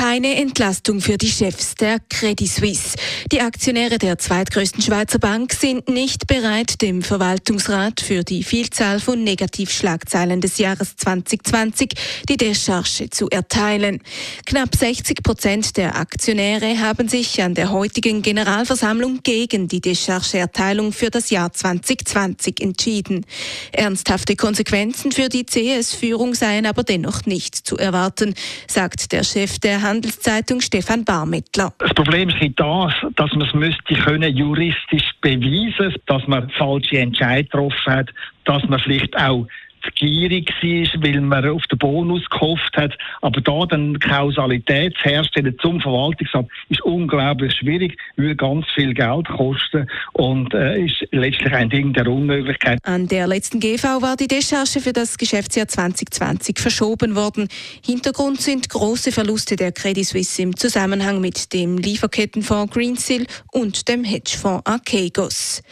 Keine Entlastung für die Chefs der Credit Suisse. Die Aktionäre der zweitgrößten Schweizer Bank sind nicht bereit, dem Verwaltungsrat für die Vielzahl von Negativschlagzeilen des Jahres 2020 die Descharge zu erteilen. Knapp 60 Prozent der Aktionäre haben sich an der heutigen Generalversammlung gegen die Descharge-Erteilung für das Jahr 2020 entschieden. Ernsthafte Konsequenzen für die CS-Führung seien aber dennoch nicht zu erwarten, sagt der Chef der Handelszeitung Stefan Barmettler. Das Problem ist das, dass man es müsste können juristisch beweisen, dass man falsche Entscheidungen getroffen hat, dass man vielleicht auch gierig war, weil man auf den Bonus gehofft hat. Aber da dann Kausalität zu herstellen zum Verwaltungsamt ist unglaublich schwierig, würde ganz viel Geld kosten und äh, ist letztlich ein Ding der Unmöglichkeit. An der letzten GV war die Descharge für das Geschäftsjahr 2020 verschoben worden. Hintergrund sind große Verluste der Credit Suisse im Zusammenhang mit dem Lieferkettenfonds Greensill und dem Hedgefonds Archegos.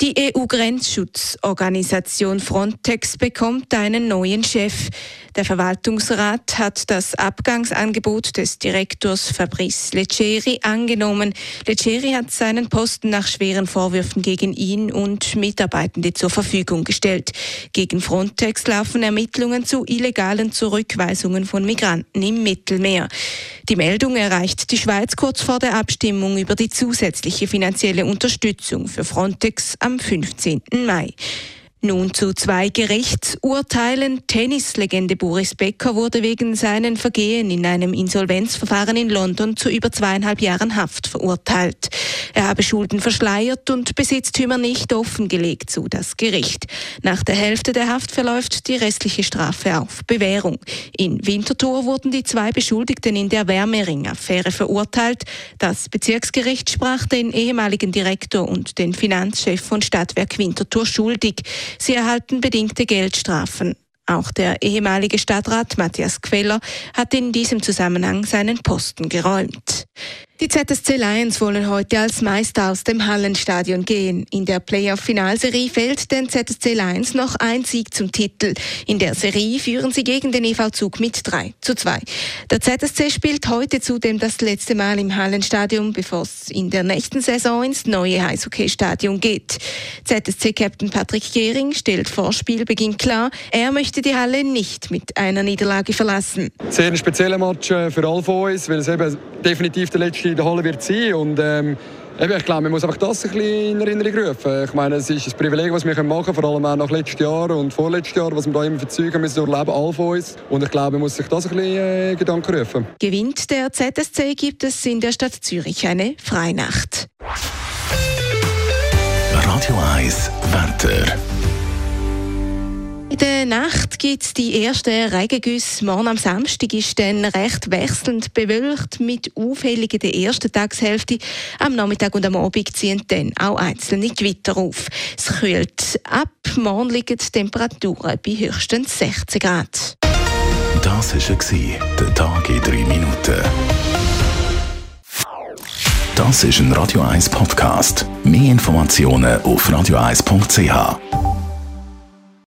Die EU-Grenzschutzorganisation Frontex bekommt einen neuen Chef. Der Verwaltungsrat hat das Abgangsangebot des Direktors Fabrice Leggeri angenommen. Leggeri hat seinen Posten nach schweren Vorwürfen gegen ihn und Mitarbeitende zur Verfügung gestellt. Gegen Frontex laufen Ermittlungen zu illegalen Zurückweisungen von Migranten im Mittelmeer. Die Meldung erreicht die Schweiz kurz vor der Abstimmung über die zusätzliche finanzielle Unterstützung für Frontex am 15. Mai. Nun zu zwei Gerichtsurteilen. Tennislegende Boris Becker wurde wegen seinen Vergehen in einem Insolvenzverfahren in London zu über zweieinhalb Jahren Haft verurteilt. Er habe Schulden verschleiert und Besitztümer nicht offengelegt, zu das Gericht. Nach der Hälfte der Haft verläuft die restliche Strafe auf Bewährung. In Winterthur wurden die zwei Beschuldigten in der Wärmering-Affäre verurteilt. Das Bezirksgericht sprach den ehemaligen Direktor und den Finanzchef von Stadtwerk Winterthur schuldig. Sie erhalten bedingte Geldstrafen. Auch der ehemalige Stadtrat Matthias Queller hat in diesem Zusammenhang seinen Posten geräumt. Die ZSC Lions wollen heute als Meister aus dem Hallenstadion gehen. In der Playoff-Finalserie fällt den ZSC Lions noch ein Sieg zum Titel. In der Serie führen sie gegen den EV Zug mit 3 zu 2. Der ZSC spielt heute zudem das letzte Mal im Hallenstadion, bevor es in der nächsten Saison ins neue Eishockey-Stadion geht. ZSC-Captain Patrick Gehring stellt vor Spielbeginn klar, er möchte die Halle nicht mit einer Niederlage verlassen. Sehr spezieller Match für alle von uns, weil es eben definitiv der letzte in der Halle wird sein und ähm, ich glaube, man muss einfach das ein bisschen in Erinnerung rufen. Ich meine, es ist ein Privileg, was wir machen können, vor allem auch nach letztes Jahr und vorletztes Jahr, was wir da immer für Zeugen müssen durchleben, all von uns. Und ich glaube, man muss sich das ein bisschen äh, Gedanken rufen. Gewinnt der ZSC, gibt es in der Stadt Zürich eine Freinacht. Radio 1 Wetter. In der Nacht gibt es die ersten Regengüsse. Morgen am Samstag ist dann recht wechselnd bewölkt mit Aufhellungen der ersten Tagshälfte. Am Nachmittag und am Abend ziehen dann auch einzelne Gewitter auf. Es kühlt ab. Morgen liegen die Temperaturen bei höchstens 16 Grad. Das war der Tag in drei Minuten. Das ist ein Radio 1 Podcast. Mehr Informationen auf radio1.ch.